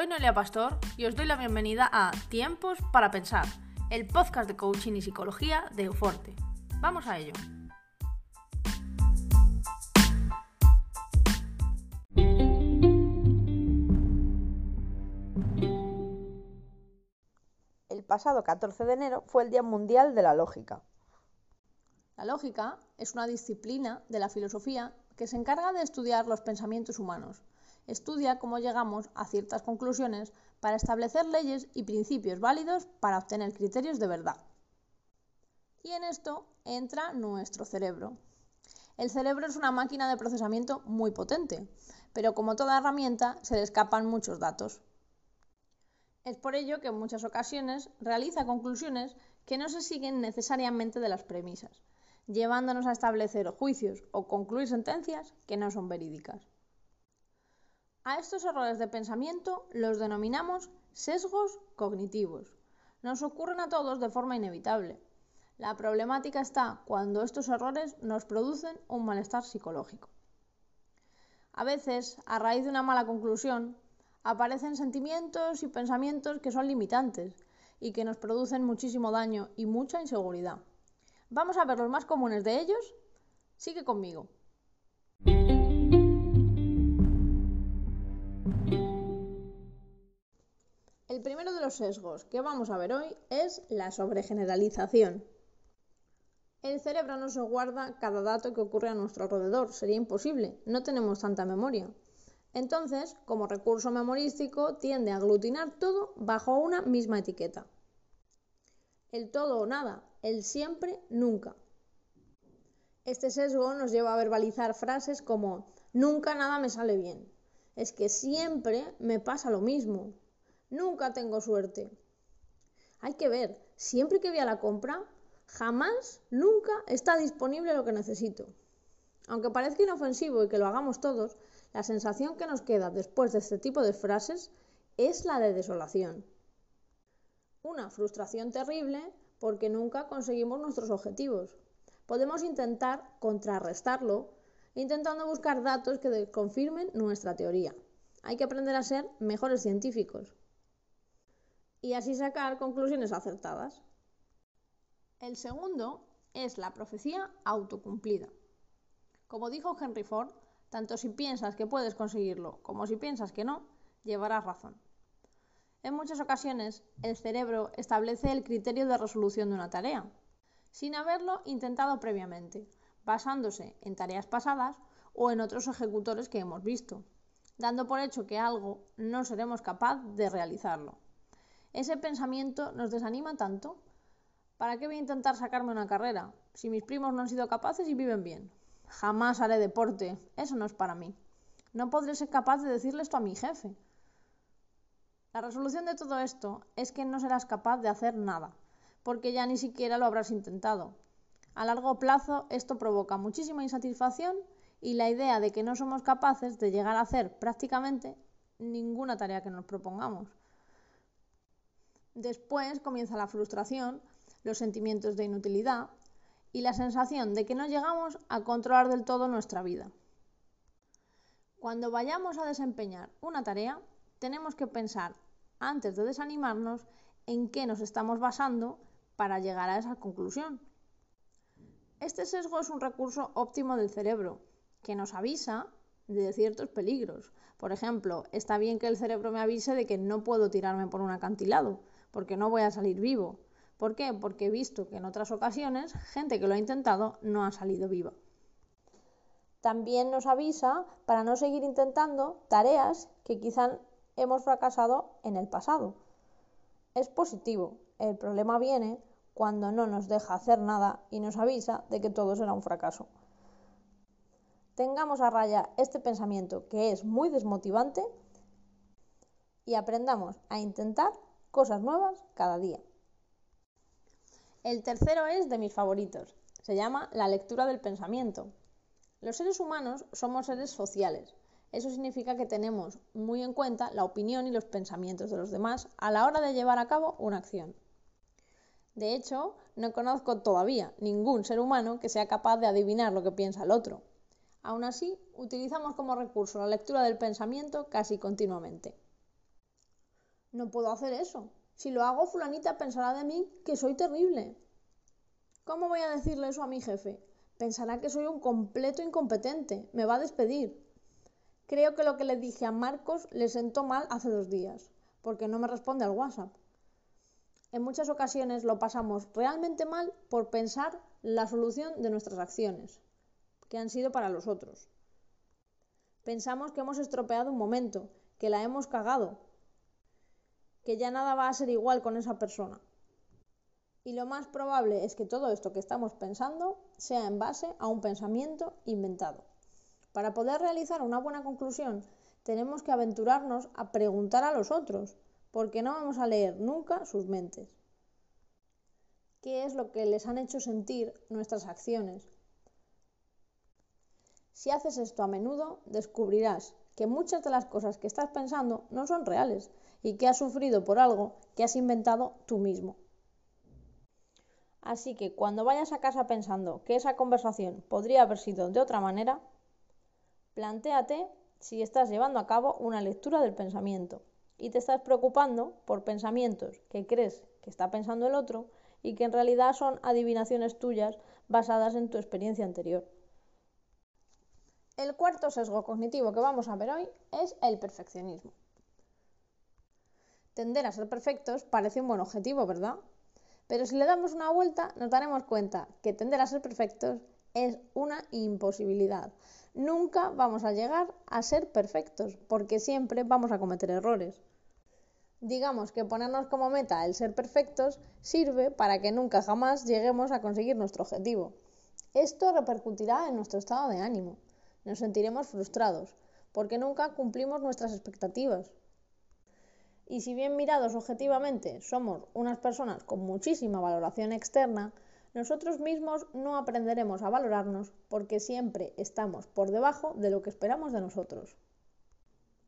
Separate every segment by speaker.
Speaker 1: Soy Noelia Pastor y os doy la bienvenida a Tiempos para Pensar, el podcast de coaching y psicología de Euforte. Vamos a ello.
Speaker 2: El pasado 14 de enero fue el Día Mundial de la Lógica.
Speaker 1: La lógica es una disciplina de la filosofía que se encarga de estudiar los pensamientos humanos. Estudia cómo llegamos a ciertas conclusiones para establecer leyes y principios válidos para obtener criterios de verdad. Y en esto entra nuestro cerebro. El cerebro es una máquina de procesamiento muy potente, pero como toda herramienta se le escapan muchos datos. Es por ello que en muchas ocasiones realiza conclusiones que no se siguen necesariamente de las premisas llevándonos a establecer juicios o concluir sentencias que no son verídicas. A estos errores de pensamiento los denominamos sesgos cognitivos. Nos ocurren a todos de forma inevitable. La problemática está cuando estos errores nos producen un malestar psicológico. A veces, a raíz de una mala conclusión, aparecen sentimientos y pensamientos que son limitantes y que nos producen muchísimo daño y mucha inseguridad. Vamos a ver los más comunes de ellos. Sigue conmigo. El primero de los sesgos que vamos a ver hoy es la sobregeneralización. El cerebro no se guarda cada dato que ocurre a nuestro alrededor, sería imposible, no tenemos tanta memoria. Entonces, como recurso memorístico, tiende a aglutinar todo bajo una misma etiqueta. El todo o nada, el siempre, nunca. Este sesgo nos lleva a verbalizar frases como nunca nada me sale bien. Es que siempre me pasa lo mismo. Nunca tengo suerte. Hay que ver, siempre que voy a la compra, jamás, nunca está disponible lo que necesito. Aunque parezca inofensivo y que lo hagamos todos, la sensación que nos queda después de este tipo de frases es la de desolación. Una frustración terrible porque nunca conseguimos nuestros objetivos. Podemos intentar contrarrestarlo intentando buscar datos que confirmen nuestra teoría. Hay que aprender a ser mejores científicos y así sacar conclusiones acertadas. El segundo es la profecía autocumplida. Como dijo Henry Ford, tanto si piensas que puedes conseguirlo como si piensas que no, llevarás razón. En muchas ocasiones, el cerebro establece el criterio de resolución de una tarea, sin haberlo intentado previamente, basándose en tareas pasadas o en otros ejecutores que hemos visto, dando por hecho que algo no seremos capaz de realizarlo. Ese pensamiento nos desanima tanto. ¿Para qué voy a intentar sacarme una carrera si mis primos no han sido capaces y viven bien? Jamás haré deporte, eso no es para mí. No podré ser capaz de decirle esto a mi jefe. La resolución de todo esto es que no serás capaz de hacer nada, porque ya ni siquiera lo habrás intentado. A largo plazo esto provoca muchísima insatisfacción y la idea de que no somos capaces de llegar a hacer prácticamente ninguna tarea que nos propongamos. Después comienza la frustración, los sentimientos de inutilidad y la sensación de que no llegamos a controlar del todo nuestra vida. Cuando vayamos a desempeñar una tarea, tenemos que pensar, antes de desanimarnos, en qué nos estamos basando para llegar a esa conclusión. Este sesgo es un recurso óptimo del cerebro, que nos avisa de ciertos peligros. Por ejemplo, está bien que el cerebro me avise de que no puedo tirarme por un acantilado, porque no voy a salir vivo. ¿Por qué? Porque he visto que en otras ocasiones gente que lo ha intentado no ha salido viva. También nos avisa para no seguir intentando tareas que quizá hemos fracasado en el pasado. Es positivo. El problema viene cuando no nos deja hacer nada y nos avisa de que todo será un fracaso. Tengamos a raya este pensamiento que es muy desmotivante y aprendamos a intentar cosas nuevas cada día. El tercero es de mis favoritos. Se llama la lectura del pensamiento. Los seres humanos somos seres sociales eso significa que tenemos muy en cuenta la opinión y los pensamientos de los demás a la hora de llevar a cabo una acción. De hecho, no conozco todavía ningún ser humano que sea capaz de adivinar lo que piensa el otro. Aún así, utilizamos como recurso la lectura del pensamiento casi continuamente. No puedo hacer eso. Si lo hago, fulanita pensará de mí que soy terrible. ¿Cómo voy a decirle eso a mi jefe? Pensará que soy un completo incompetente. Me va a despedir. Creo que lo que le dije a Marcos le sentó mal hace dos días, porque no me responde al WhatsApp. En muchas ocasiones lo pasamos realmente mal por pensar la solución de nuestras acciones, que han sido para los otros. Pensamos que hemos estropeado un momento, que la hemos cagado, que ya nada va a ser igual con esa persona. Y lo más probable es que todo esto que estamos pensando sea en base a un pensamiento inventado. Para poder realizar una buena conclusión, tenemos que aventurarnos a preguntar a los otros, porque no vamos a leer nunca sus mentes. ¿Qué es lo que les han hecho sentir nuestras acciones? Si haces esto a menudo, descubrirás que muchas de las cosas que estás pensando no son reales y que has sufrido por algo que has inventado tú mismo. Así que cuando vayas a casa pensando que esa conversación podría haber sido de otra manera, plantéate si estás llevando a cabo una lectura del pensamiento y te estás preocupando por pensamientos que crees que está pensando el otro y que en realidad son adivinaciones tuyas basadas en tu experiencia anterior. El cuarto sesgo cognitivo que vamos a ver hoy es el perfeccionismo. Tender a ser perfectos parece un buen objetivo, ¿verdad? Pero si le damos una vuelta nos daremos cuenta que tender a ser perfectos es una imposibilidad. Nunca vamos a llegar a ser perfectos porque siempre vamos a cometer errores. Digamos que ponernos como meta el ser perfectos sirve para que nunca jamás lleguemos a conseguir nuestro objetivo. Esto repercutirá en nuestro estado de ánimo. Nos sentiremos frustrados porque nunca cumplimos nuestras expectativas. Y si bien mirados objetivamente somos unas personas con muchísima valoración externa, nosotros mismos no aprenderemos a valorarnos porque siempre estamos por debajo de lo que esperamos de nosotros.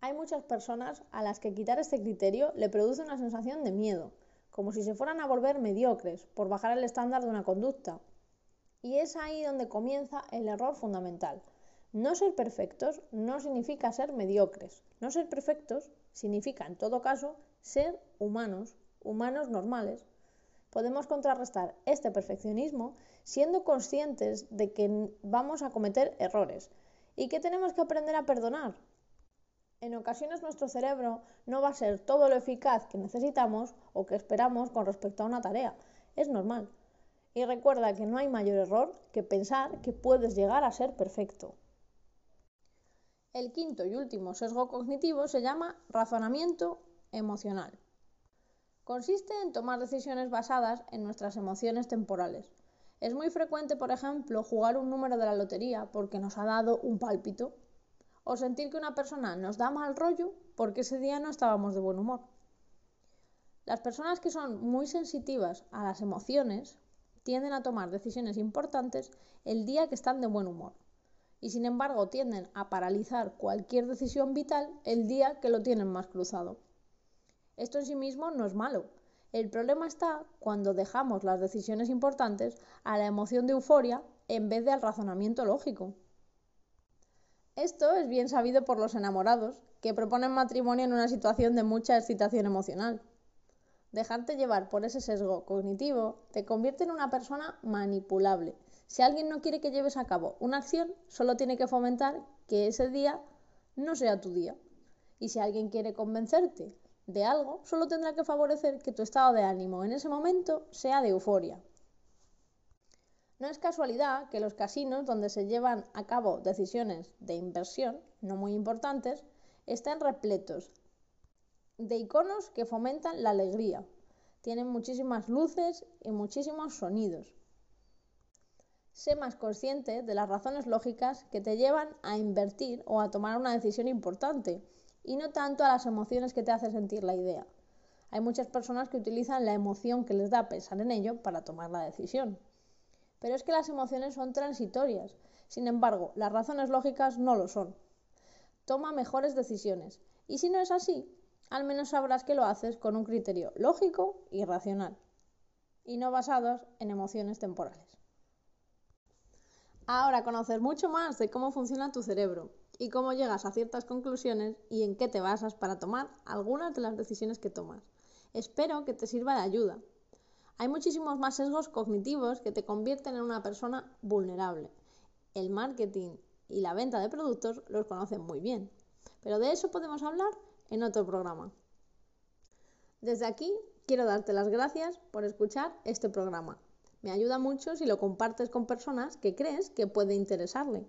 Speaker 1: Hay muchas personas a las que quitar este criterio le produce una sensación de miedo, como si se fueran a volver mediocres por bajar el estándar de una conducta. Y es ahí donde comienza el error fundamental. No ser perfectos no significa ser mediocres. No ser perfectos significa, en todo caso, ser humanos, humanos normales. Podemos contrarrestar este perfeccionismo siendo conscientes de que vamos a cometer errores y que tenemos que aprender a perdonar, en ocasiones nuestro cerebro no va a ser todo lo eficaz que necesitamos o que esperamos con respecto a una tarea. Es normal. Y recuerda que no hay mayor error que pensar que puedes llegar a ser perfecto. El quinto y último sesgo cognitivo se llama razonamiento emocional. Consiste en tomar decisiones basadas en nuestras emociones temporales. Es muy frecuente, por ejemplo, jugar un número de la lotería porque nos ha dado un pálpito o sentir que una persona nos da mal rollo porque ese día no estábamos de buen humor. Las personas que son muy sensitivas a las emociones tienden a tomar decisiones importantes el día que están de buen humor y sin embargo tienden a paralizar cualquier decisión vital el día que lo tienen más cruzado. Esto en sí mismo no es malo. El problema está cuando dejamos las decisiones importantes a la emoción de euforia en vez de al razonamiento lógico. Esto es bien sabido por los enamorados, que proponen matrimonio en una situación de mucha excitación emocional. Dejarte llevar por ese sesgo cognitivo te convierte en una persona manipulable. Si alguien no quiere que lleves a cabo una acción, solo tiene que fomentar que ese día no sea tu día. Y si alguien quiere convencerte de algo, solo tendrá que favorecer que tu estado de ánimo en ese momento sea de euforia. No es casualidad que los casinos donde se llevan a cabo decisiones de inversión no muy importantes estén repletos de iconos que fomentan la alegría. Tienen muchísimas luces y muchísimos sonidos. Sé más consciente de las razones lógicas que te llevan a invertir o a tomar una decisión importante y no tanto a las emociones que te hacen sentir la idea. Hay muchas personas que utilizan la emoción que les da pensar en ello para tomar la decisión. Pero es que las emociones son transitorias. Sin embargo, las razones lógicas no lo son. Toma mejores decisiones. Y si no es así, al menos sabrás que lo haces con un criterio lógico y racional, y no basados en emociones temporales. Ahora conoces mucho más de cómo funciona tu cerebro y cómo llegas a ciertas conclusiones y en qué te basas para tomar algunas de las decisiones que tomas. Espero que te sirva de ayuda. Hay muchísimos más sesgos cognitivos que te convierten en una persona vulnerable. El marketing y la venta de productos los conocen muy bien, pero de eso podemos hablar en otro programa. Desde aquí quiero darte las gracias por escuchar este programa. Me ayuda mucho si lo compartes con personas que crees que puede interesarle.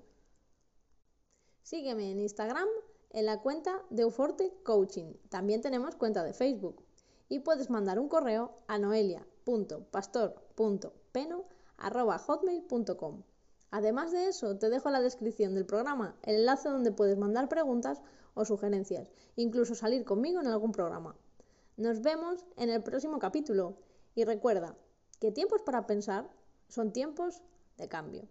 Speaker 1: Sígueme en Instagram en la cuenta de Uforte Coaching. También tenemos cuenta de Facebook. Y puedes mandar un correo a noelia.pastor.peno.hotmail.com. Además de eso, te dejo en la descripción del programa el enlace donde puedes mandar preguntas o sugerencias, incluso salir conmigo en algún programa. Nos vemos en el próximo capítulo y recuerda que tiempos para pensar son tiempos de cambio.